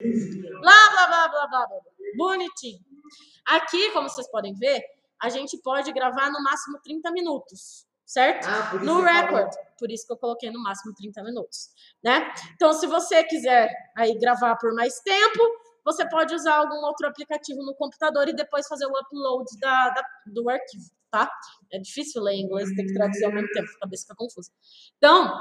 Blá, blá, blá, blá, blá, blá. Bonitinho. Aqui, como vocês podem ver, a gente pode gravar no máximo 30 minutos, certo? Ah, no record. Falou. Por isso que eu coloquei no máximo 30 minutos, né? Então, se você quiser aí gravar por mais tempo, você pode usar algum outro aplicativo no computador e depois fazer o upload da, da- do arquivo, tá? É difícil ler em inglês, tem que traduzir ao mesmo tempo, a cabeça fica confusa. Então,